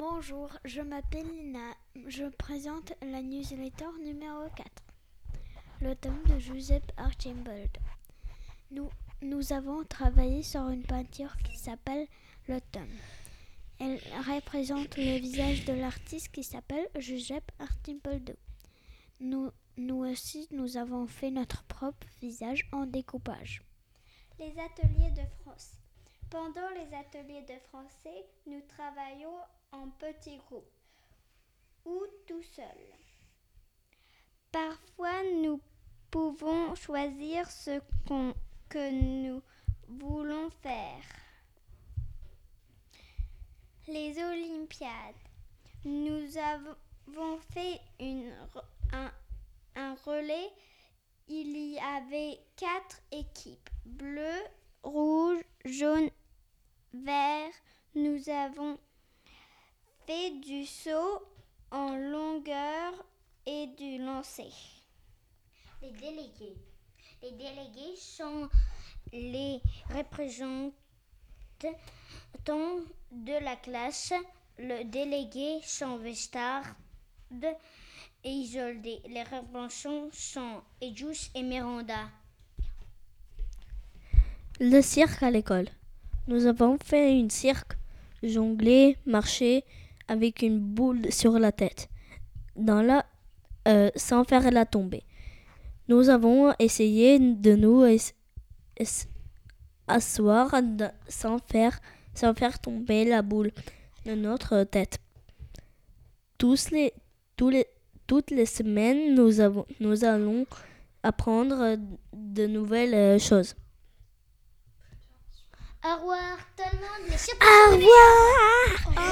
Bonjour, je m'appelle Lina. Je présente la newsletter numéro 4, le tome de Giuseppe Archimboldi. Nous, avons travaillé sur une peinture qui s'appelle le. Elle représente le visage de l'artiste qui s'appelle Archimboldi. Nous, nous aussi, nous avons fait notre propre visage en découpage. Les ateliers de France. Pendant les ateliers de français, nous travaillons en petits groupes ou tout seul. Parfois, nous pouvons choisir ce que nous voulons faire. Les Olympiades. Nous avons fait un, un relais. Il y avait quatre équipes. Bleu, rouge, jaune, vert. Nous avons fait du saut en longueur et du lancer. Les délégués. Les délégués sont les représentants de la classe. Le délégué sont Vestard et Isolde. Les représentants sont Edjus et Miranda. Le cirque à l'école. Nous avons fait une cirque, jongler, marcher avec une boule sur la tête, dans la, euh, sans faire la tomber. Nous avons essayé de nous asseoir sans faire, sans faire tomber la boule de notre tête. Toutes les semaines, nous allons apprendre de nouvelles euh, choses. Au revoir tout le monde. Les Au revoir